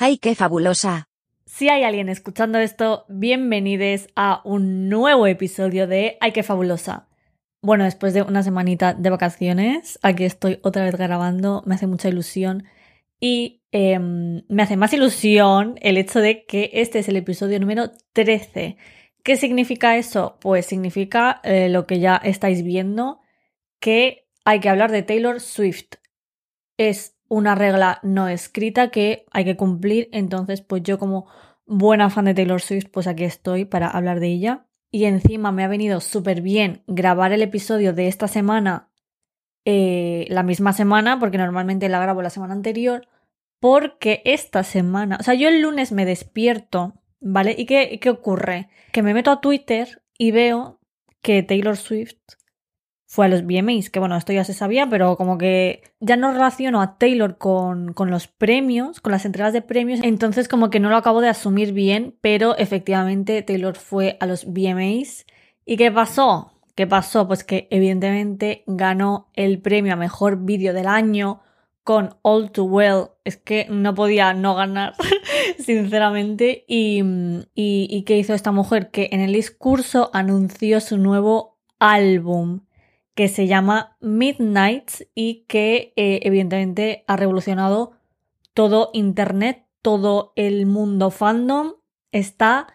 ¡Ay, qué fabulosa! Si hay alguien escuchando esto, bienvenidos a un nuevo episodio de Ay, qué fabulosa. Bueno, después de una semanita de vacaciones, aquí estoy otra vez grabando, me hace mucha ilusión y em, me hace más ilusión el hecho de que este es el episodio número 13. ¿Qué significa eso? Pues significa eh, lo que ya estáis viendo, que hay que hablar de Taylor Swift. Es una regla no escrita que hay que cumplir. Entonces, pues yo como buena fan de Taylor Swift, pues aquí estoy para hablar de ella. Y encima me ha venido súper bien grabar el episodio de esta semana eh, la misma semana, porque normalmente la grabo la semana anterior, porque esta semana, o sea, yo el lunes me despierto, ¿vale? ¿Y qué, qué ocurre? Que me meto a Twitter y veo que Taylor Swift fue a los VMAs, que bueno, esto ya se sabía, pero como que ya no relaciono a Taylor con, con, los premios, con las entregas de premios, entonces como que no lo acabo de asumir bien, pero efectivamente Taylor fue a los VMAs. ¿Y qué pasó? ¿Qué pasó? Pues que evidentemente ganó el premio a mejor vídeo del año con All Too Well. Es que no podía no ganar, sinceramente. Y, y, ¿Y qué hizo esta mujer? Que en el discurso anunció su nuevo álbum que se llama Midnights y que eh, evidentemente ha revolucionado todo Internet, todo el mundo fandom. Está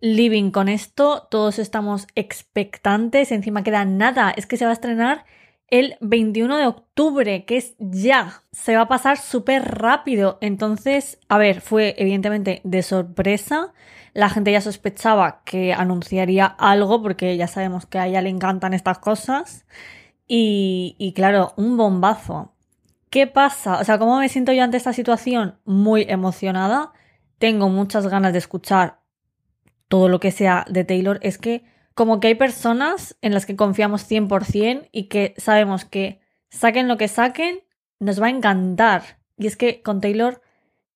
living con esto, todos estamos expectantes, encima queda nada, es que se va a estrenar el 21 de octubre, que es ya. Se va a pasar súper rápido. Entonces, a ver, fue evidentemente de sorpresa. La gente ya sospechaba que anunciaría algo, porque ya sabemos que a ella le encantan estas cosas. Y, y claro, un bombazo. ¿Qué pasa? O sea, ¿cómo me siento yo ante esta situación? Muy emocionada. Tengo muchas ganas de escuchar todo lo que sea de Taylor. Es que como que hay personas en las que confiamos 100% y que sabemos que saquen lo que saquen, nos va a encantar. Y es que con Taylor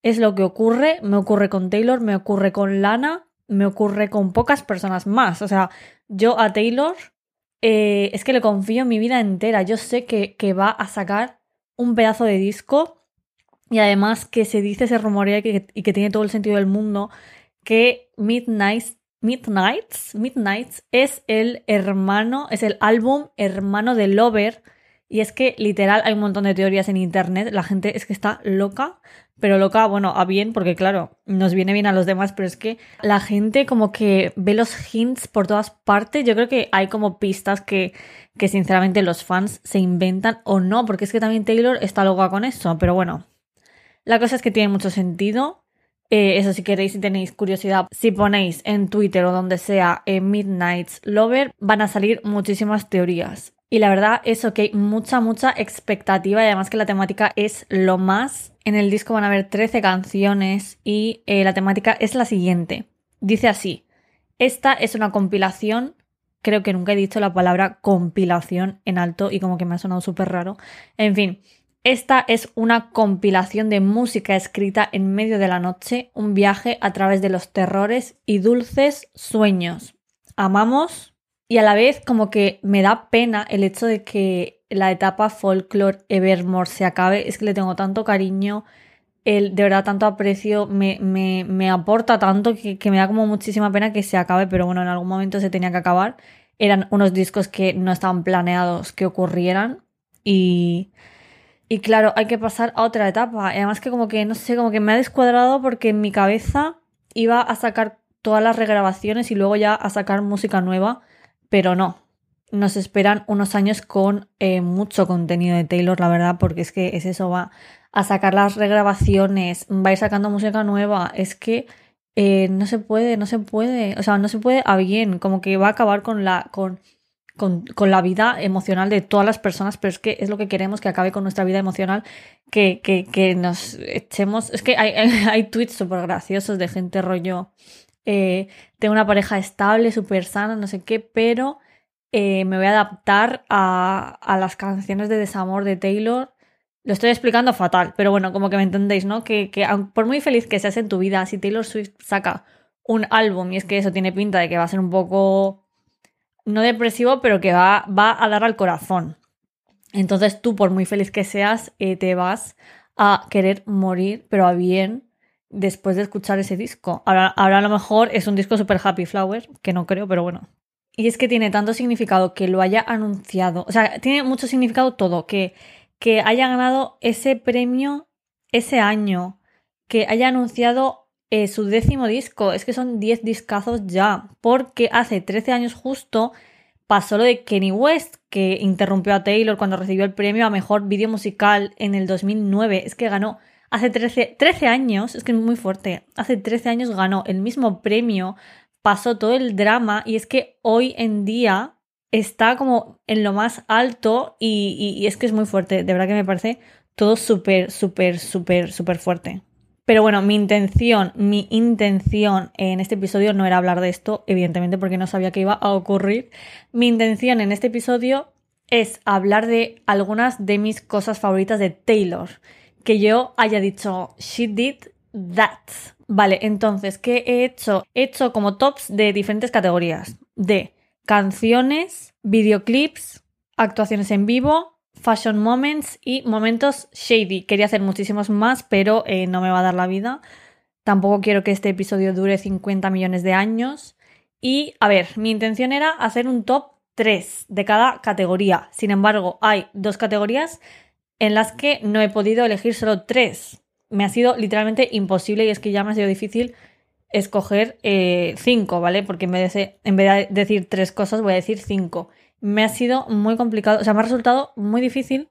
es lo que ocurre, me ocurre con Taylor, me ocurre con Lana, me ocurre con pocas personas más. O sea, yo a Taylor eh, es que le confío mi vida entera. Yo sé que, que, va a sacar un pedazo de disco y además que se dice, se rumorea y que, y que tiene todo el sentido del mundo que Midnight Midnights, Midnights es el hermano, es el álbum hermano de Lover. Y es que literal hay un montón de teorías en internet. La gente es que está loca, pero loca, bueno, a bien, porque claro, nos viene bien a los demás, pero es que la gente como que ve los hints por todas partes. Yo creo que hay como pistas que, que sinceramente los fans se inventan o no, porque es que también Taylor está loca con eso, pero bueno. La cosa es que tiene mucho sentido. Eh, eso si queréis, si tenéis curiosidad, si ponéis en Twitter o donde sea en eh, Midnight's Lover, van a salir muchísimas teorías. Y la verdad, eso que hay mucha, mucha expectativa y además que la temática es lo más. En el disco van a haber 13 canciones y eh, la temática es la siguiente. Dice así, esta es una compilación creo que nunca he dicho la palabra compilación en alto y como que me ha sonado súper raro. En fin, esta es una compilación de música escrita en medio de la noche, un viaje a través de los terrores y dulces sueños. Amamos y a la vez como que me da pena el hecho de que la etapa folklore Evermore se acabe. Es que le tengo tanto cariño, el, de verdad tanto aprecio, me, me, me aporta tanto que, que me da como muchísima pena que se acabe, pero bueno, en algún momento se tenía que acabar. Eran unos discos que no estaban planeados que ocurrieran y y claro, hay que pasar a otra etapa. además que como que, no sé, como que me ha descuadrado porque en mi cabeza iba a sacar todas las regrabaciones y luego ya a sacar música nueva, pero no. Nos esperan unos años con eh, mucho contenido de Taylor, la verdad, porque es que es eso, va a sacar las regrabaciones, va a ir sacando música nueva, es que eh, no se puede, no se puede, o sea, no se puede a bien, como que va a acabar con la, con con, la vida emocional de todas las personas, pero es que es lo que queremos que acabe con nuestra vida emocional, que, que, nos echemos. Es que hay, hay, tweets súper graciosos de gente rollo. Eh, tengo una pareja estable, súper sana, no sé qué, pero eh, me voy a adaptar a, a, las canciones de desamor de Taylor. Lo estoy explicando fatal, pero bueno, como que me entendéis, ¿no? Que, que por muy feliz que seas en tu vida, si Taylor Swift saca un álbum y es que eso tiene pinta de que va a ser un poco no depresivo, pero que va, va a dar al corazón. Entonces tú, por muy feliz que seas, eh, te vas a querer morir, pero a bien, después de escuchar ese disco. Ahora, ahora a lo mejor es un disco super happy flower, que no creo, pero bueno. Y es que tiene tanto significado que lo haya anunciado. O sea, tiene mucho significado todo. Que, que haya ganado ese premio ese año. Que haya anunciado eh, su décimo disco. Es que son 10 discazos ya. Porque hace 13 años justo pasó lo de Kenny West, que interrumpió a Taylor cuando recibió el premio a mejor vídeo musical en el 2009. Es que ganó hace 13, 13 años, es que es muy fuerte. Hace 13 años ganó el mismo premio pasó todo el drama y es que hoy en día está como en lo más alto y, es que es muy fuerte. De verdad que me parece todo súper, súper, súper, súper fuerte. Pero bueno, mi intención, mi intención en este episodio no era hablar de esto, evidentemente porque no sabía que iba a ocurrir. Mi intención en este episodio es hablar de algunas de mis cosas favoritas de Taylor. Que yo haya dicho, she did that. Vale, entonces, ¿qué he hecho? He hecho como tops de diferentes categorías. De canciones, videoclips, actuaciones en vivo, fashion moments y momentos shady. Quería hacer muchísimos más, pero eh, no me va a dar la vida. Tampoco quiero que este episodio dure 50 millones de años. Y, a ver, mi intención era hacer un top 3 de cada categoría. Sin embargo, hay dos categorías en las que no he podido elegir solo 3 me ha sido literalmente imposible y es que ya me ha sido difícil escoger eh, cinco, ¿vale? Porque en vez, de, en vez de decir tres cosas voy a decir cinco. Me ha sido muy complicado, o sea, me ha resultado muy difícil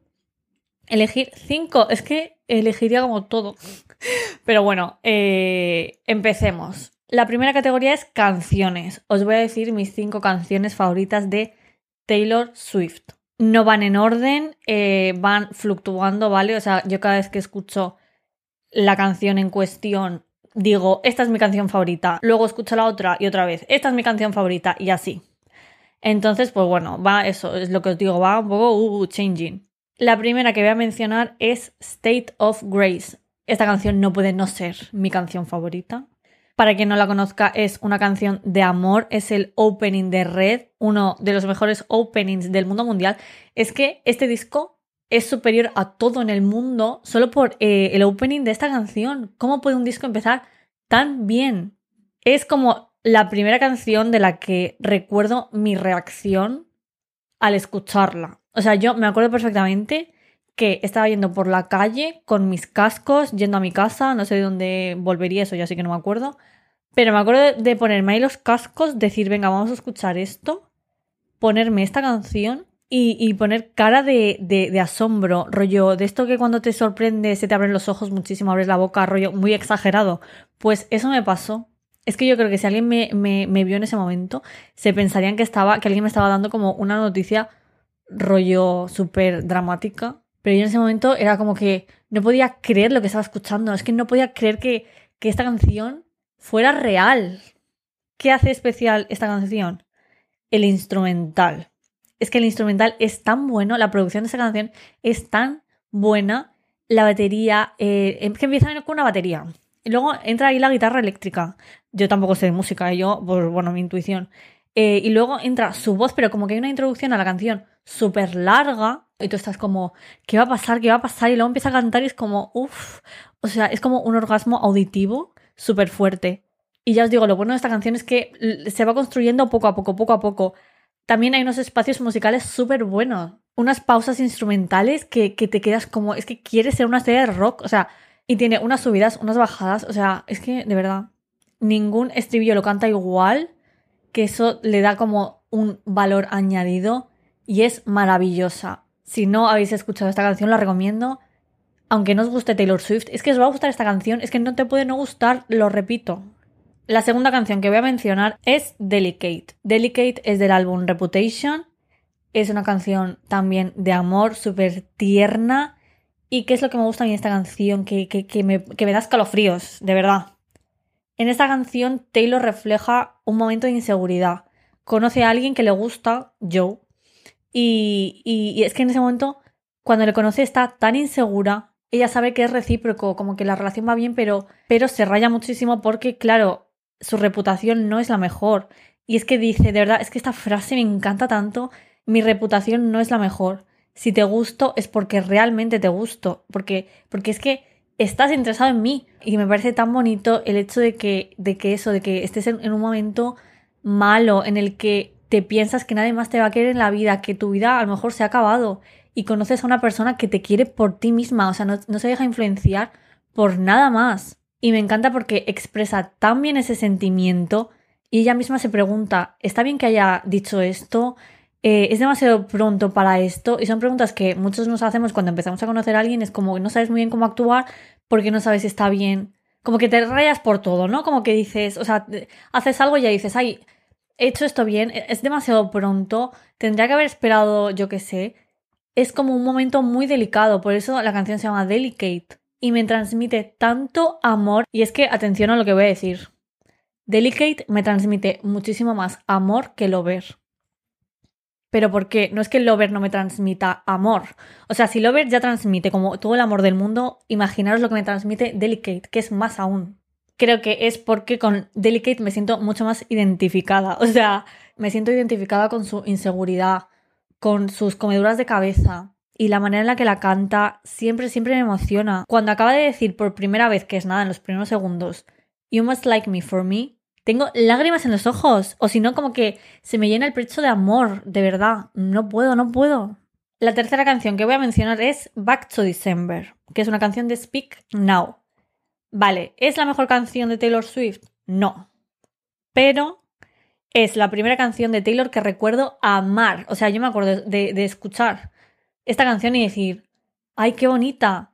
elegir cinco. Es que elegiría como todo. Pero bueno, eh, empecemos. La primera categoría es canciones. Os voy a decir mis cinco canciones favoritas de Taylor Swift. No van en orden, eh, van fluctuando, ¿vale? O sea, yo cada vez que escucho la canción en cuestión, digo, esta es mi canción favorita, luego escucho la otra y otra vez, esta es mi canción favorita y así. Entonces, pues bueno, va eso, es lo que os digo, va un poco uh, uh, changing. La primera que voy a mencionar es State of Grace. Esta canción no puede no ser mi canción favorita. Para quien no la conozca, es una canción de amor, es el opening de Red, uno de los mejores openings del mundo mundial. Es que este disco es superior a todo en el mundo solo por eh, el opening de esta canción. ¿Cómo puede un disco empezar tan bien? Es como la primera canción de la que recuerdo mi reacción al escucharla. O sea, yo me acuerdo perfectamente que estaba yendo por la calle con mis cascos, yendo a mi casa, no sé de dónde volvería eso, ya sí que no me acuerdo. Pero me acuerdo de ponerme ahí los cascos, decir, venga, vamos a escuchar esto, ponerme esta canción y, poner cara de, asombro, rollo, de esto que cuando te sorprende se te abren los ojos muchísimo, abres la boca, rollo muy exagerado. Pues eso me pasó. Es que yo creo que si alguien me, vio en ese momento, se pensarían que estaba, que alguien me estaba dando como una noticia rollo súper dramática. Pero yo en ese momento era como que no podía creer lo que estaba escuchando. Es que no podía creer que, que esta canción fuera real. ¿Qué hace especial esta canción? El instrumental es que el instrumental es tan bueno, la producción de esa canción es tan buena, la batería, eh, que empieza con una batería. Y luego entra ahí la guitarra eléctrica. Yo tampoco sé de música, yo, pues bueno, mi intuición. Eh, y luego entra su voz, pero como que hay una introducción a la canción súper larga. Y tú estás como, ¿qué va a pasar? ¿Qué va a pasar? Y luego empieza a cantar y es como, uff. O sea, es como un orgasmo auditivo súper fuerte. Y ya os digo, lo bueno de esta canción es que se va construyendo poco a poco, poco a poco. También hay unos espacios musicales súper buenos. Unas pausas instrumentales que, que, te quedas como. Es que quieres ser una serie de rock. O sea, y tiene unas subidas, unas bajadas. O sea, es que de verdad, ningún estribillo lo canta igual. Que eso le da como un valor añadido. Y es maravillosa. Si no habéis escuchado esta canción, la recomiendo. Aunque no os guste Taylor Swift, es que os va a gustar esta canción. Es que no te puede no gustar, lo repito. La segunda canción que voy a mencionar es Delicate. Delicate es del álbum Reputation. Es una canción también de amor, súper tierna. ¿Y qué es lo que me gusta a mí de esta canción? Que, me, que me da escalofríos, de verdad. En esta canción Taylor refleja un momento de inseguridad. Conoce a alguien que le gusta, Joe. Y, y, es que en ese momento, cuando le conoce, está tan insegura. Ella sabe que es recíproco, como que la relación va bien, pero, pero se raya muchísimo porque, claro, su reputación no es la mejor. Y es que dice, de verdad, es que esta frase me encanta tanto, mi reputación no es la mejor. Si te gusto es porque realmente te gusto, porque, porque es que estás interesado en mí. Y me parece tan bonito el hecho de que, de que eso, de que estés en, un momento malo en el que te piensas que nadie más te va a querer en la vida, que tu vida a lo mejor se ha acabado y conoces a una persona que te quiere por ti misma, o sea, no, se deja influenciar por nada más. Y me encanta porque expresa tan bien ese sentimiento y ella misma se pregunta, ¿está bien que haya dicho esto? Eh, ¿Es demasiado pronto para esto? Y son preguntas que muchos nos hacemos cuando empezamos a conocer a alguien, es como no sabes muy bien cómo actuar porque no sabes si está bien. Como que te rayas por todo, ¿no? Como que dices, o sea, haces algo y ya dices, ay, he hecho esto bien, e-, es demasiado pronto, tendría que haber esperado, yo qué sé. Es como un momento muy delicado, por eso la canción se llama Delicate y me transmite tanto amor. Y es que, atención a lo que voy a decir. Delicate me transmite muchísimo más amor que Lover. Pero ¿por qué? No es que Lover no me transmita amor. O sea, si Lover ya transmite como todo el amor del mundo, imaginaros lo que me transmite Delicate, que es más aún. Creo que es porque con Delicate me siento mucho más identificada. O sea, me siento identificada con su inseguridad, con sus comeduras de cabeza, y la manera en la que la canta siempre, siempre me emociona. Cuando acaba de decir por primera vez, que es nada, en los primeros segundos, You must like me for me. Tengo lágrimas en los ojos, o si no, como que se me llena el pecho de amor, de verdad. No puedo, no puedo. La tercera canción que voy a mencionar es Back to December, que es una canción de Speak Now. Vale, ¿es la mejor canción de Taylor Swift? No. Pero es la primera canción de Taylor que recuerdo amar. O sea, yo me acuerdo de, de escuchar esta canción y decir, ¡ay, qué bonita!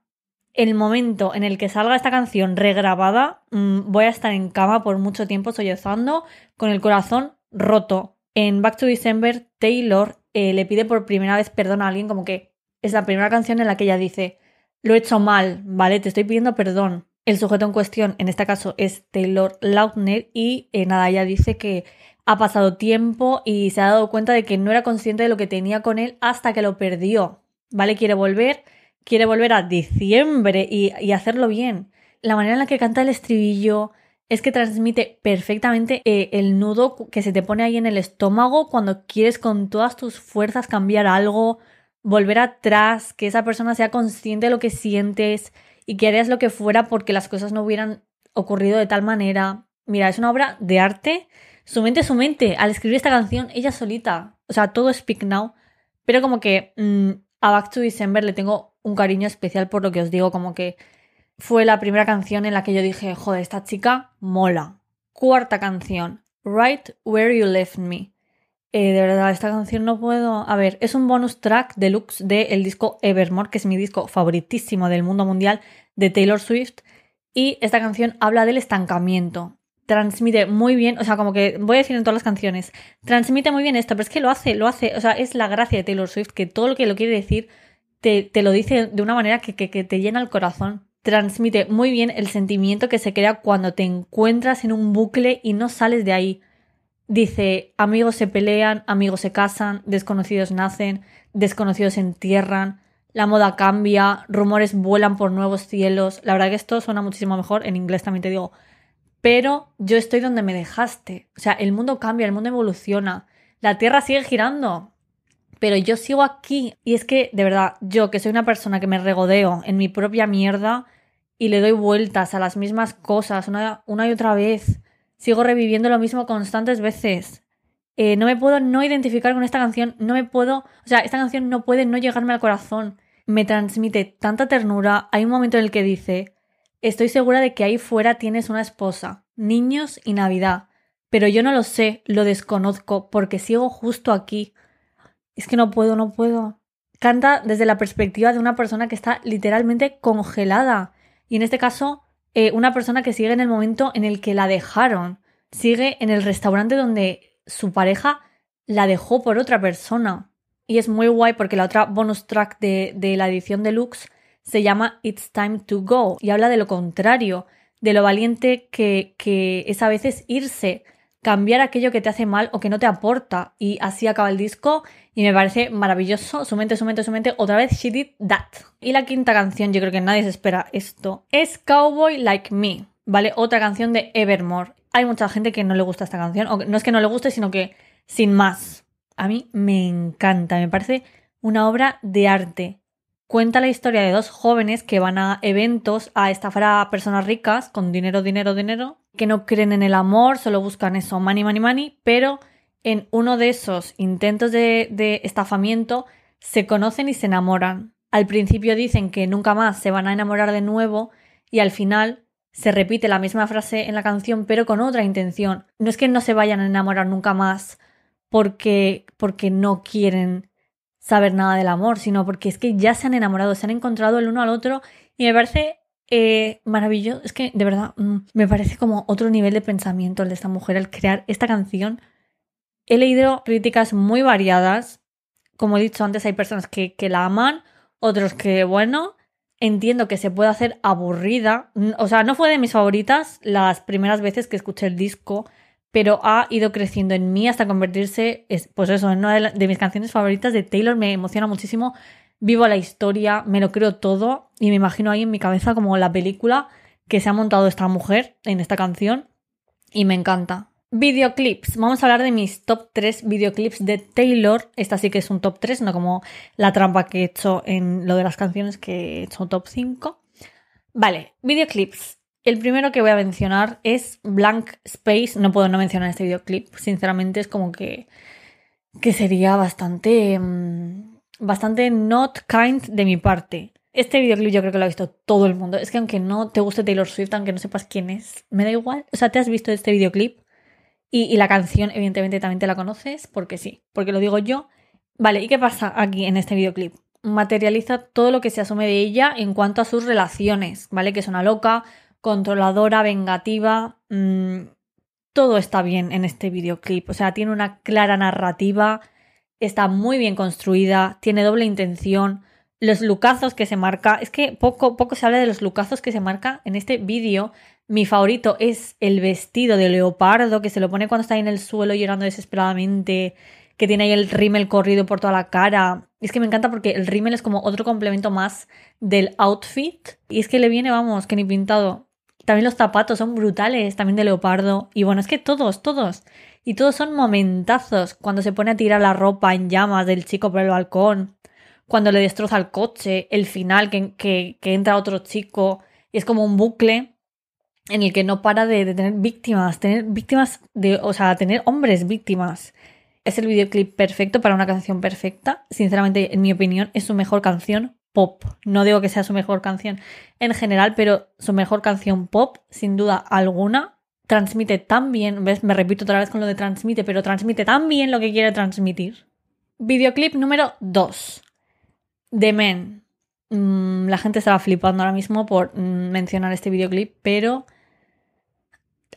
El momento en el que salga esta canción regrabada, mm, voy a estar en cama por mucho tiempo sollozando con el corazón roto. En Back to December, Taylor eh, le pide por primera vez perdón a alguien, como que es la primera canción en la que ella dice, lo he hecho mal, ¿vale? Te estoy pidiendo perdón. El sujeto en cuestión, en este caso, es Taylor Lautner y eh, nada, ella dice que ha pasado tiempo y se ha dado cuenta de que no era consciente de lo que tenía con él hasta que lo perdió, ¿vale? Quiere volver quiere volver a diciembre y, hacerlo bien. La manera en la que canta el estribillo es que transmite perfectamente eh, el nudo que se te pone ahí en el estómago cuando quieres con todas tus fuerzas cambiar algo, volver atrás, que esa persona sea consciente de lo que sientes y que harías lo que fuera porque las cosas no hubieran ocurrido de tal manera. Mira, es una obra de arte. Su mente, su mente, al escribir esta canción, ella solita. O sea, todo es Speak Now. Pero como que mm, a Back to December le tengo un cariño especial por lo que os digo, como que fue la primera canción en la que yo dije, joder, esta chica mola. Cuarta canción, Right Where You Left Me. Eh, de verdad, esta canción no puedo. A ver, es un bonus track deluxe del disco Evermore, que es mi disco favoritísimo del mundo mundial de Taylor Swift. Y esta canción habla del estancamiento. Transmite muy bien, o sea, como que voy a decir en todas las canciones, transmite muy bien esto, pero es que lo hace, lo hace, o sea, es la gracia de Taylor Swift, que todo lo que lo quiere decir te, lo dice de una manera que, que, te llena el corazón. Transmite muy bien el sentimiento que se crea cuando te encuentras en un bucle y no sales de ahí. Dice, amigos se pelean, amigos se casan, desconocidos nacen, desconocidos se entierran, la moda cambia, rumores vuelan por nuevos cielos. La verdad que esto suena muchísimo mejor, en inglés también te digo. Pero yo estoy donde me dejaste. O sea, el mundo cambia, el mundo evoluciona. La Tierra sigue girando pero yo sigo aquí. Y es que, de verdad, yo que soy una persona que me regodeo en mi propia mierda y le doy vueltas a las mismas cosas una, y otra vez, sigo reviviendo lo mismo constantes veces. Eh, no me puedo no identificar con esta canción, no me puedo, o sea, esta canción no puede no llegarme al corazón. Me transmite tanta ternura. Hay un momento en el que dice, estoy segura de que ahí fuera tienes una esposa, niños y Navidad, pero yo no lo sé, lo desconozco porque sigo justo aquí es que no puedo, no puedo. Canta desde la perspectiva de una persona que está literalmente congelada. Y en este caso, eh, una persona que sigue en el momento en el que la dejaron. Sigue en el restaurante donde su pareja la dejó por otra persona. Y es muy guay porque la otra bonus track de, de la edición deluxe se llama It's Time to Go y habla de lo contrario, de lo valiente que, que es a veces irse, cambiar aquello que te hace mal o que no te aporta. Y así acaba el disco y me parece maravilloso. Su mente, su mente, su mente. Otra vez, She Did That. Y la quinta canción, yo creo que nadie se espera esto, es Cowboy Like Me. ¿Vale? Otra canción de Evermore. Hay mucha gente que no le gusta esta canción. O no es que no le guste, sino que sin más. A mí me encanta. Me parece una obra de arte. Cuenta la historia de dos jóvenes que van a eventos a estafar a personas ricas con dinero, dinero, dinero, que no creen en el amor, solo buscan eso, money, money, money, pero en uno de esos intentos de, de estafamiento se conocen y se enamoran. Al principio dicen que nunca más se van a enamorar de nuevo y al final se repite la misma frase en la canción pero con otra intención. No es que no se vayan a enamorar nunca más porque, porque no quieren saber nada del amor, sino porque es que ya se han enamorado, se han encontrado el uno al otro y me parece eh, maravilloso. Es que de verdad mm, me parece como otro nivel de pensamiento el de esta mujer al crear esta canción. He leído críticas muy variadas. Como he dicho antes, hay personas que, que la aman, otros que, bueno, entiendo que se puede hacer aburrida. O sea, no fue de mis favoritas las primeras veces que escuché el disco pero ha ido creciendo en mí hasta convertirse, pues eso, en una de, mis canciones favoritas de Taylor. Me emociona muchísimo. Vivo la historia, me lo creo todo y me imagino ahí en mi cabeza como la película que se ha montado esta mujer en esta canción y me encanta. Videoclips. Vamos a hablar de mis top 3 videoclips de Taylor. Esta sí que es un top 3, no como la trampa que he hecho en lo de las canciones que he hecho top 5. Vale, videoclips. El primero que voy a mencionar es Blank Space. No puedo no mencionar este videoclip. Sinceramente es como que, que sería bastante, mm, bastante not kind de mi parte. Este videoclip yo creo que lo ha visto todo el mundo. Es que aunque no te guste Taylor Swift, aunque no sepas quién es, me da igual. O sea, te has visto este videoclip y, la canción evidentemente también te la conoces porque sí, porque lo digo yo. Vale, ¿y qué pasa aquí en este videoclip? Materializa todo lo que se asume de ella en cuanto a sus relaciones, ¿vale? Que es una loca, controladora, vengativa. Mm, todo está bien en este videoclip. O sea, tiene una clara narrativa, está muy bien construida, tiene doble intención. Los lucazos que se marca, es que poco, poco se habla de los lucazos que se marca en este vídeo. Mi favorito es el vestido de leopardo que se lo pone cuando está ahí en el suelo llorando desesperadamente, que tiene ahí el rímel corrido por toda la cara. Es que me encanta porque el rímel es como otro complemento más del outfit. Y es que le viene, vamos, que ni pintado. También los zapatos son brutales, también de leopardo. Y bueno, es que todos, todos. Y todos son momentazos. Cuando se pone a tirar la ropa en llamas del chico por el balcón. Cuando le destroza el coche. El final que, que, entra otro chico. Y es como un bucle en el que no para de, de, tener víctimas. Tener víctimas de. O sea, tener hombres víctimas. Es el videoclip perfecto para una canción perfecta. Sinceramente, en mi opinión, es su mejor canción pop. No digo que sea su mejor canción en general, pero su mejor canción pop, sin duda alguna, transmite tan bien, ¿ves? Me repito otra vez con lo de transmite, pero transmite tan bien lo que quiere transmitir. Videoclip número 2. The Men. Mm, la gente estaba flipando ahora mismo por mm, mencionar este videoclip, pero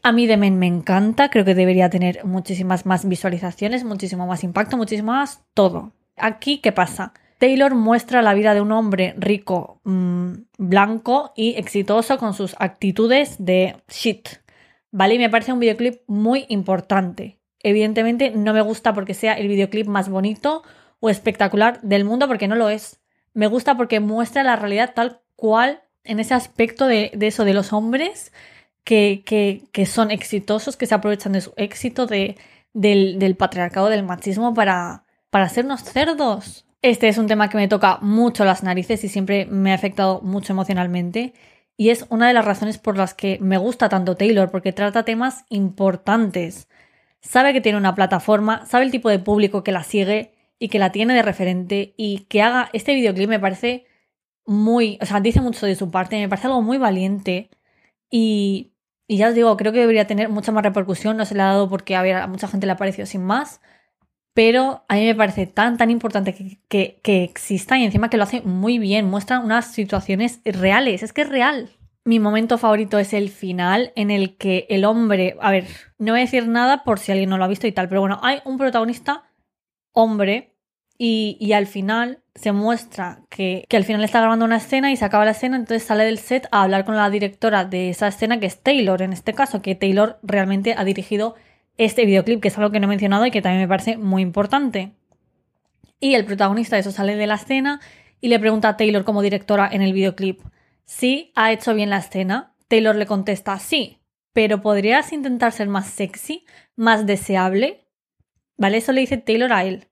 a mí The Men me encanta. Creo que debería tener muchísimas más visualizaciones, muchísimo más impacto, muchísimo más todo. Aquí, ¿qué pasa? Taylor muestra la vida de un hombre rico, mm, blanco y exitoso con sus actitudes de shit. ¿Vale? Y me parece un videoclip muy importante. Evidentemente no me gusta porque sea el videoclip más bonito o espectacular del mundo, porque no lo es. Me gusta porque muestra la realidad tal cual en ese aspecto de, eso, de los hombres que, que, son exitosos, que se aprovechan de su éxito, de, del, patriarcado, del machismo para, para hacernos cerdos. Este es un tema que me toca mucho las narices y siempre me ha afectado mucho emocionalmente. Y es una de las razones por las que me gusta tanto Taylor, porque trata temas importantes. Sabe que tiene una plataforma, sabe el tipo de público que la sigue y que la tiene de referente y que haga este videoclip me parece muy, o sea, dice mucho de su parte, me parece algo muy valiente y, ya os digo, creo que debería tener mucha más repercusión, no se le ha dado porque a, a mucha gente le ha parecido sin más, pero a mí me parece tan, tan importante que, que, exista y encima que lo hace muy bien, muestra unas situaciones reales, es que es real. Mi momento favorito es el final en el que el hombre, a ver, no voy a decir nada por si alguien no lo ha visto y tal, pero bueno, hay un protagonista hombre y, y al final se muestra que, que, al final está grabando una escena y se acaba la escena, entonces sale del set a hablar con la directora de esa escena, que es Taylor en este caso, que Taylor realmente ha dirigido este videoclip, que es algo que no he mencionado y que también me parece muy importante. Y el protagonista de eso sale de la escena y le pregunta a Taylor como directora en el videoclip si ha hecho bien la escena. Taylor le contesta sí, pero ¿podrías intentar ser más sexy, más deseable? ¿Vale? Eso le dice Taylor a él.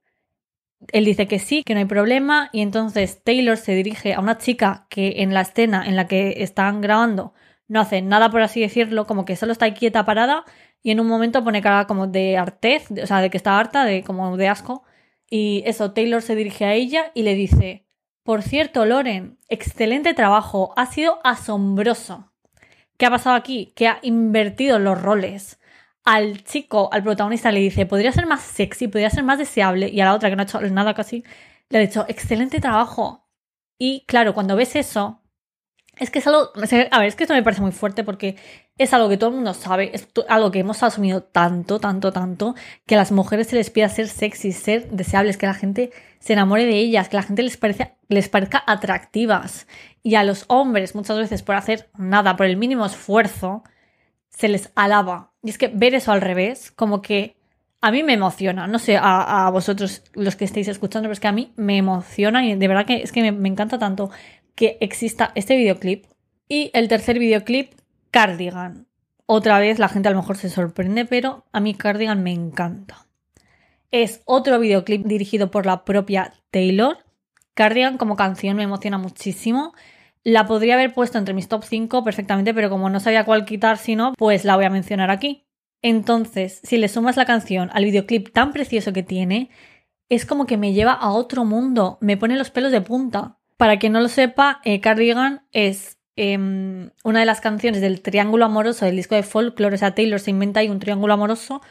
él dice que sí, que no hay problema, y entonces Taylor se dirige a una chica que en la escena en la que están grabando no hace nada, por así decirlo, como que solo está ahí quieta parada, y en un momento pone cara como de artez, o sea, de que está harta, de como de asco, y eso, Taylor se dirige a ella y le dice, por cierto, Loren, excelente trabajo, ha sido asombroso. ¿Qué ha pasado aquí? Que ha invertido los roles al chico, al protagonista, le dice, podría ser más sexy, podría ser más deseable, y a la otra que no ha hecho nada casi, le ha dicho, excelente trabajo. Y claro, cuando ves eso, es que es algo, a ver, es que esto me parece muy fuerte porque es algo que todo el mundo sabe, es algo que hemos asumido tanto, tanto, tanto, que a las mujeres se les pida ser sexy, ser deseables, que la gente se enamore de ellas, que la gente les, parece, les parezca atractivas. Y a los hombres, muchas veces, por hacer nada, por el mínimo esfuerzo, se les alaba. Y es que ver eso al revés, como que a mí me emociona. No sé a, vosotros los que estéis escuchando, pero es que a mí me emociona y de verdad que es que me, encanta tanto que exista este videoclip. Y el tercer videoclip, Cardigan. Otra vez la gente a lo mejor se sorprende, pero a mí Cardigan me encanta. Es otro videoclip dirigido por la propia Taylor. Cardigan como canción me emociona muchísimo. La podría haber puesto entre mis top 5 perfectamente, pero como no sabía cuál quitar, si no, pues la voy a mencionar aquí. Entonces, si le sumas la canción al videoclip tan precioso que tiene, es como que me lleva a otro mundo, me pone los pelos de punta. Para quien no lo sepa, eh, Cardigan es em, una de las canciones del triángulo amoroso del disco de folklore, o sea, Taylor se inventa ahí un triángulo amoroso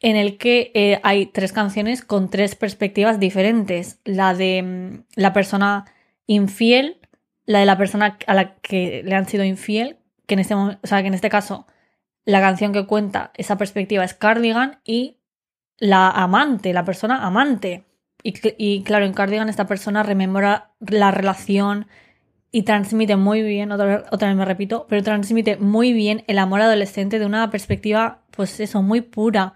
en el que eh, hay tres canciones con tres perspectivas diferentes. La de mm, la persona infiel, la de la persona a la que le han sido infiel, que en este, o sea, que en este caso la canción que cuenta esa perspectiva es Cardigan y la amante, la persona amante. Y, claro, en Cardigan esta persona rememora la relación y transmite muy bien, otra, otra, vez me repito, pero transmite muy bien el amor adolescente de una perspectiva, pues eso, muy pura.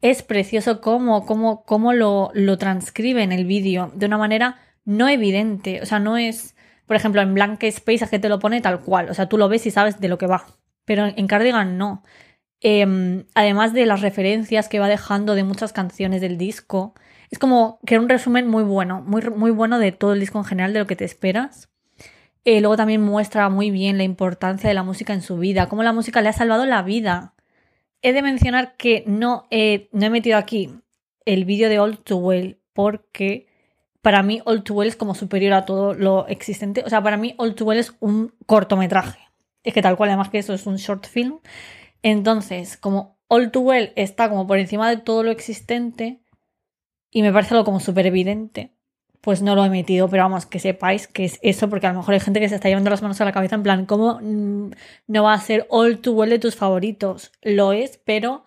Es precioso cómo, cómo, cómo lo, lo transcribe en el vídeo, de una manera no evidente, o sea, no es por ejemplo, en Blank Space a que te lo pone tal cual. O sea, tú lo ves y sabes de lo que va. Pero en Cardigan no. Em, además de las referencias que va dejando de muchas canciones del disco, es como que era un resumen muy bueno, muy, muy bueno de todo el disco en general, de lo que te esperas. Eh, luego también muestra muy bien la importancia de la música en su vida, cómo la música le ha salvado la vida. He de mencionar que no no he metido aquí el vídeo de All Too Well porque para mí All Too Well es como superior a todo lo existente. O sea, para mí All Too Well es un cortometraje. Es que tal cual, además que eso es un short film. Entonces, como All Too Well está como por encima de todo lo existente y me parece algo como súper evidente, pues no lo he metido, pero vamos, que sepáis que es eso, porque a lo mejor hay gente que se está llevando las manos a la cabeza en plan, ¿cómo mm, no va a ser All Too Well de tus favoritos? Lo es, pero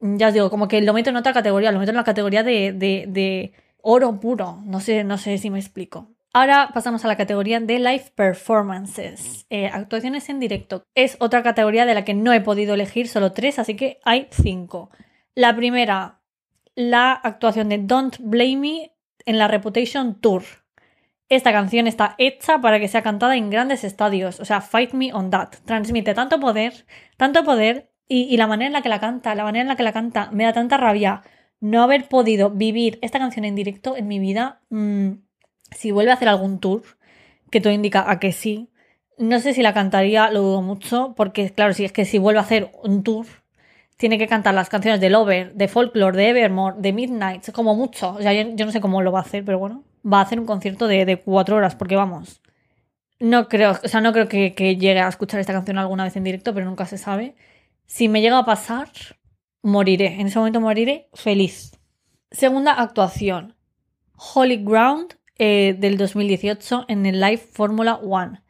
ya os digo, como que lo meto en otra categoría, lo meto en la categoría de, de oro puro. No sé, no sé si me explico. Ahora pasamos a la categoría de live performances, eh, actuaciones en directo. Es otra categoría de la que no he podido elegir solo tres, así que hay cinco. La primera, la actuación de Don't Blame Me en la Reputation Tour. Esta canción está hecha para que sea cantada en grandes estadios, o sea, Fight Me on That. Transmite tanto poder, tanto poder, y, la manera en la que la canta, la manera en la que la canta, me da tanta rabia no haber podido vivir esta canción en directo en mi vida, mm, si vuelve a hacer algún tour, que todo indica a que sí, no sé si la cantaría, lo dudo mucho, porque claro, si es que si vuelve a hacer un tour, tiene que cantar las canciones de Lover, de Folklore, de Evermore, de Midnight, como mucho. O sea, yo, no sé cómo lo va a hacer, pero bueno, va a hacer un concierto de, cuatro horas, porque vamos. No creo, o sea, no creo que, que llegue a escuchar esta canción alguna vez en directo, pero nunca se sabe. Si me llega a pasar, moriré, en ese momento moriré feliz. Segunda actuación, Holy Ground eh, del 2018 en el Live Formula One.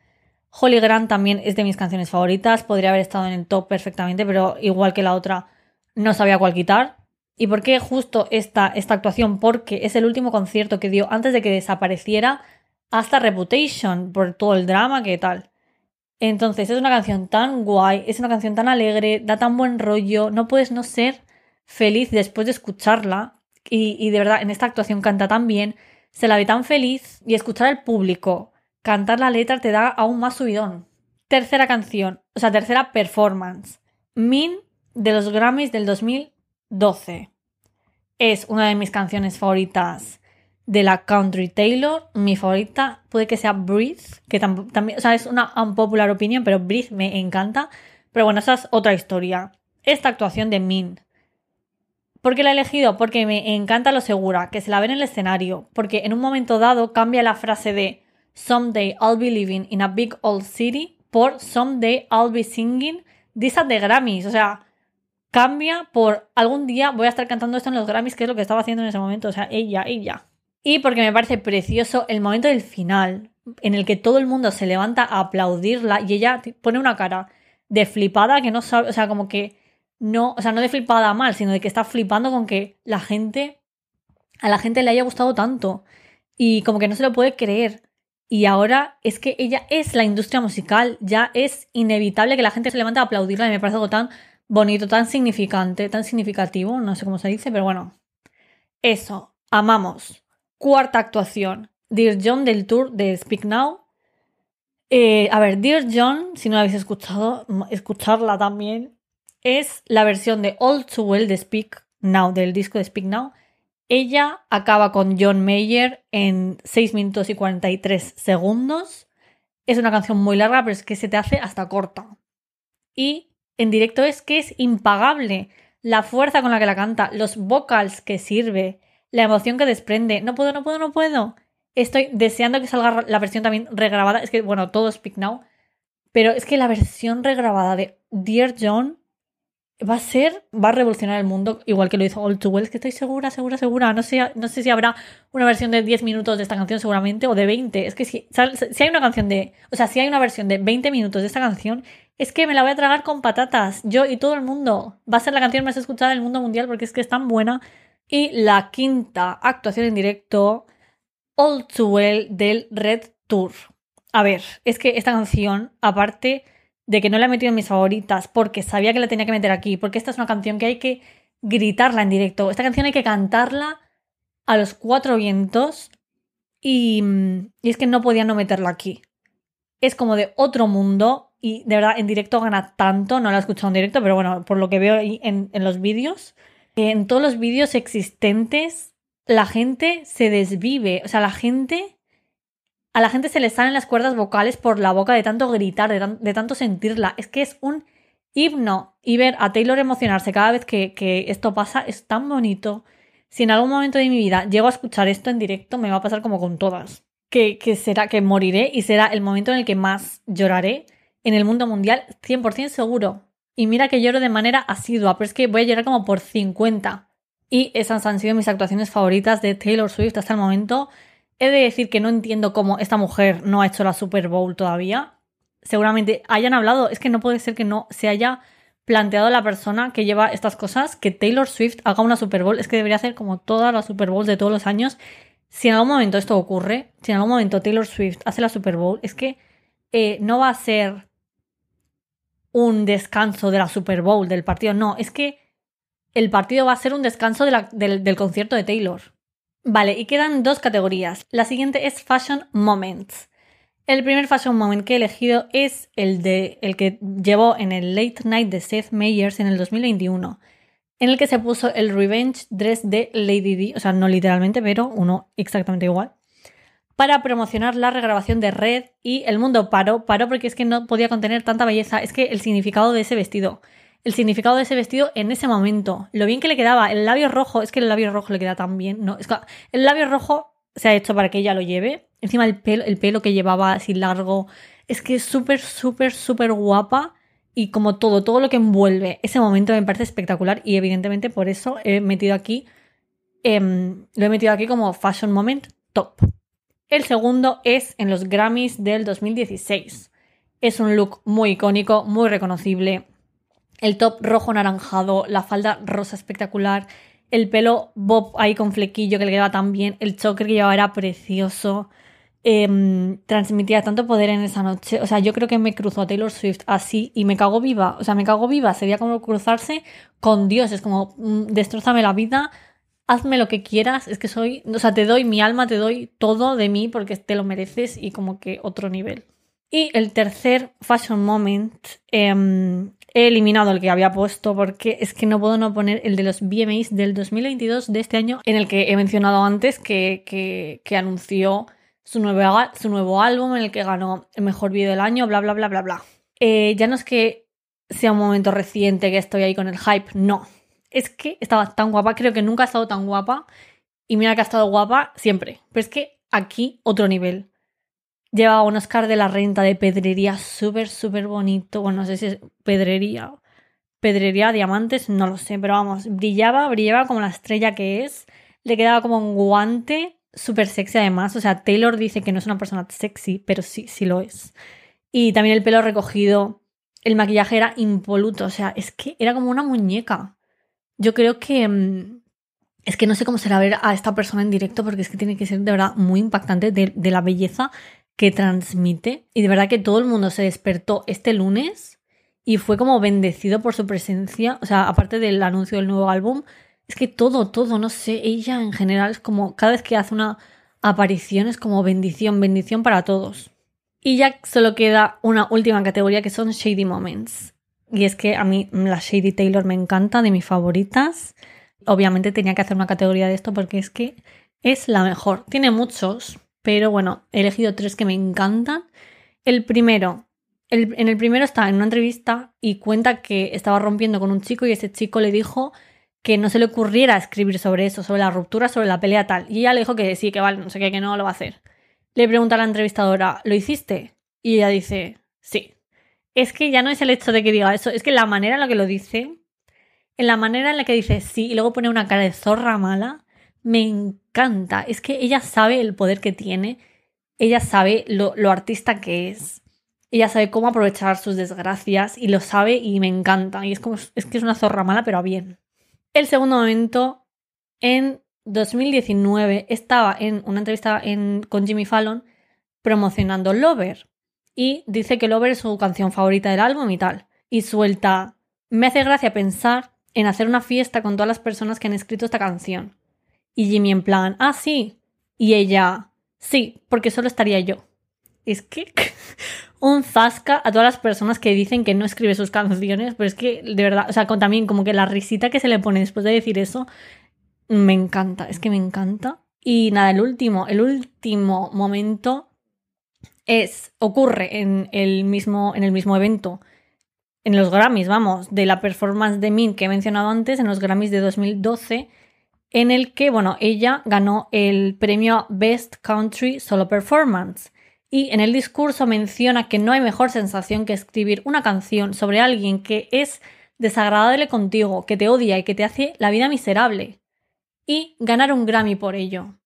Holy Ground también es de mis canciones favoritas, podría haber estado en el top perfectamente, pero igual que la otra no sabía cuál quitar. ¿Y por qué justo esta, esta actuación? Porque es el último concierto que dio antes de que desapareciera hasta Reputation, por todo el drama que tal. Entonces, es una canción tan guay, es una canción tan alegre, da tan buen rollo, no puedes no ser feliz después de escucharla. Y, de verdad, en esta actuación canta tan bien, se la ve tan feliz y escuchar al público cantar la letra te da aún más subidón. Tercera canción, o sea, tercera performance. Min de los Grammys del 2012. Es una de mis canciones favoritas de la Country Taylor, mi favorita puede que sea Breathe, que también, o sea, es una unpopular opinion, pero Breathe me encanta. Pero bueno, esa es otra historia. Esta actuación de Min. ¿Por qué la he elegido? Porque me encanta lo segura, que se la ve en el escenario, porque en un momento dado cambia la frase de Someday I'll be living in a big old city por Someday I'll be singing this at the Grammys. O sea, cambia por algún día voy a estar cantando esto en los Grammys, que es lo que estaba haciendo en ese momento. O sea, ella, ella. Y porque me parece precioso el momento del final, en el que todo el mundo se levanta a aplaudirla y ella pone una cara de flipada que no sabe, o sea, como que no, o sea, no de flipada mal, sino de que está flipando con que la gente, a la gente le haya gustado tanto y como que no se lo puede creer. Y ahora es que ella es la industria musical, ya es inevitable que la gente se levante a aplaudirla y me parece algo tan bonito, tan significante, tan significativo, no sé cómo se dice, pero bueno. Eso, amamos. Cuarta actuación, Dear John del tour de Speak Now. Eh, a ver, Dear John, si no la habéis escuchado, escucharla también, es la versión de All Too Well de Speak Now, del disco de Speak Now. Ella acaba con John Mayer en 6 minutos y 43 segundos. Es una canción muy larga, pero es que se te hace hasta corta. Y en directo es que es impagable la fuerza con la que la canta, los vocals que sirve, la emoción que desprende. No puedo, no puedo, no puedo. Estoy deseando que salga la versión también regrabada. Es que, bueno, todo Speak Now. Pero es que la versión regrabada de Dear John va a ser, va a revolucionar el mundo, igual que lo hizo All Too Well. Es que estoy segura, segura, segura. No sé, no sé si habrá una versión de 10 minutos de esta canción, seguramente, o de 20. Es que si, si hay una canción de. O sea, si hay una versión de 20 minutos de esta canción, es que me la voy a tragar con patatas. Yo y todo el mundo. Va a ser la canción más escuchada del mundo mundial porque es que es tan buena. Y la quinta actuación en directo, All Too Well del Red Tour. A ver, es que esta canción, aparte de que no la he metido en mis favoritas porque sabía que la tenía que meter aquí, porque esta es una canción que hay que gritarla en directo. Esta canción hay que cantarla a los cuatro vientos y, y es que no podía no meterla aquí. Es como de otro mundo y de verdad en directo gana tanto, no la he escuchado en directo, pero bueno, por lo que veo en, en los vídeos, en todos los vídeos existentes la gente se desvive, o sea, la gente a la gente se le salen las cuerdas vocales por la boca de tanto gritar, de, tanto sentirla. Es que es un himno. Y ver a Taylor emocionarse cada vez que, esto pasa es tan bonito. Si en algún momento de mi vida llego a escuchar esto en directo, me va a pasar como con todas. Que, será que moriré y será el momento en el que más lloraré en el mundo mundial, 100% seguro. Y mira que lloro de manera asidua, pero es que voy a llorar como por 50. Y esas han sido mis actuaciones favoritas de Taylor Swift hasta el momento. He de decir que no entiendo cómo esta mujer no ha hecho la Super Bowl todavía. Seguramente hayan hablado, es que no puede ser que no se haya planteado la persona que lleva estas cosas, que Taylor Swift haga una Super Bowl, es que debería hacer como todas las Super Bowls de todos los años. Si en algún momento esto ocurre, si en algún momento Taylor Swift hace la Super Bowl, es que eh, no va a ser un descanso de la Super Bowl, del partido, no, es que el partido va a ser un descanso del concierto de Taylor. Vale, y quedan dos categorías. La siguiente es Fashion Moments. El primer Fashion Moment que he elegido es el, de, el que llevó en el Late Night de Seth Meyers en el 2021, en el que se puso el Revenge Dress de Lady D, o sea, no literalmente, pero uno exactamente igual, para promocionar la regrabación de Red y el mundo paró, paró porque es que no podía contener tanta belleza, es que el significado de ese vestido el significado de ese vestido en ese momento. Lo bien que le quedaba. El labio rojo, es que el labio rojo le queda tan bien. No, es que el labio rojo se ha hecho para que ella lo lleve. Encima el pelo, el pelo que llevaba así largo. Es que es súper, súper, súper guapa. Y como todo, todo lo que envuelve ese momento me parece espectacular. Y evidentemente por eso he metido aquí. Em, lo he metido aquí como Fashion Moment Top. El segundo es en los Grammys del 2016. Es un look muy icónico, muy reconocible el top rojo naranjado, la falda rosa espectacular, el pelo bob ahí con flequillo que le quedaba tan bien, el choker que llevaba era precioso. Em, transmitía tanto poder en esa noche. O sea, yo creo que me cruzó a Taylor Swift así y me cago viva. O sea, me cago viva. Sería como cruzarse con Dios. Es como, mm, destrozame la vida, hazme lo que quieras. Es que soy, o sea, te doy mi alma, te doy todo de mí porque te lo mereces y como que otro nivel. Y el tercer fashion moment em, he eliminado el que había puesto porque es que no puedo no poner el de los VMAs del 2022 de este año, en el que he mencionado antes que, que, anunció su nuevo, su nuevo álbum, en el que ganó el mejor vídeo del año, bla, bla, bla, bla, bla. Eh, ya no es que sea un momento reciente que estoy ahí con el hype, no. Es que estaba tan guapa, creo que nunca ha estado tan guapa. Y mira que ha estado guapa siempre. Pero es que aquí otro nivel. Llevaba un Oscar de la Renta de pedrería súper, súper bonito. Bueno, no sé si es pedrería. Pedrería, diamantes, no lo sé, pero vamos, brillaba, brillaba como la estrella que es. Le quedaba como un guante súper sexy además. O sea, Taylor dice que no es una persona sexy, pero sí, sí lo es. Y también el pelo recogido. El maquillaje era impoluto. O sea, es que era como una muñeca. Yo creo que. Mm, es que no sé cómo será ver a esta persona en directo porque es que tiene que ser de verdad muy impactante de, de la belleza que transmite. Y de verdad que todo el mundo se despertó este lunes y fue como bendecido por su presencia. O sea, aparte del anuncio del nuevo álbum, es que todo, todo, no sé, ella en general es como cada vez que hace una aparición es como bendición, bendición para todos. Y ya solo queda una última categoría que son Shady Moments. Y es que a mí la Shady Taylor me encanta, de mis favoritas. Obviamente tenía que hacer una categoría de esto porque es que es la mejor. Tiene muchos, pero bueno, he elegido tres que me encantan. El primero, en el primero está en una entrevista y cuenta que estaba rompiendo con un chico y ese chico le dijo que no se le ocurriera escribir sobre eso, sobre la ruptura, sobre la pelea tal. Y ella le dijo que sí, que vale, no sé qué, que no lo va a hacer. Le pregunta a la entrevistadora, ¿lo hiciste? Y ella dice, sí. Es que ya no es el hecho de que diga eso, es que la manera en la que lo dice, en la manera en la que dice sí y luego pone una cara de zorra mala, me encanta. Es que ella sabe el poder que tiene, ella sabe lo, artista que es, ella sabe cómo aprovechar sus desgracias y lo sabe y me encanta. Y es como, es que es una zorra mala, pero bien. El segundo momento, en 2019, estaba en una entrevista con Jimmy Fallon promocionando Lover. Y dice que Lover es su canción favorita del álbum y tal. Y suelta, me hace gracia pensar en hacer una fiesta con todas las personas que han escrito esta canción. Y Jimmy en plan, ah, sí. Y ella, sí, porque solo estaría yo. Es que un zasca a todas las personas que dicen que no escribe sus canciones, pero es que de verdad, o sea, también como que la risita que se le pone después de decir eso, me encanta, es que me encanta. Y nada, el último, el último momento es, ocurre en el mismo, en el mismo evento, en los Grammys, vamos, de la performance de Min que he mencionado antes, en los Grammys de 2012, en el que, bueno, ella ganó el premio Best Country Solo Performance. Y en el discurso menciona que no hay mejor sensación que escribir una canción sobre alguien que es desagradable contigo, que te odia y que te hace la vida miserable. Y ganar un Grammy por ello.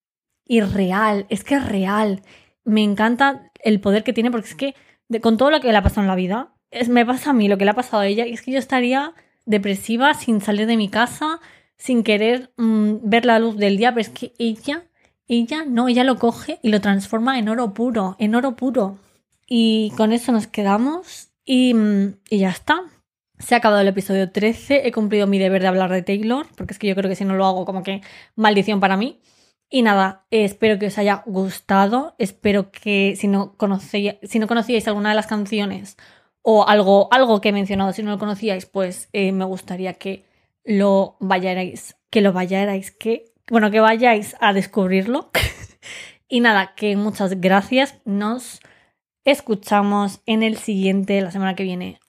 Y real, es que es real. Me encanta el poder que tiene porque es que con todo lo que le ha pasado en la vida, es, me pasa a mí lo que le ha pasado a ella y es que yo estaría depresiva sin salir de mi casa, sin querer mm, ver la luz del día, pero es que ella, ella no, ella lo coge y lo transforma en oro puro, en oro puro. Y con eso nos quedamos y, mm, y ya está. Se ha acabado el episodio 13, he cumplido mi deber de hablar de Taylor, porque es que yo creo que si no lo hago como que maldición para mí. Y nada, espero que os haya gustado, espero que si no, conocíais, si no conocíais alguna de las canciones o algo, algo que he mencionado, si no lo conocíais, pues eh, me gustaría que lo vayáis, que lo vayáis, que, bueno, que vayáis a descubrirlo. y nada, que muchas gracias. Nos escuchamos en el siguiente, la semana que viene.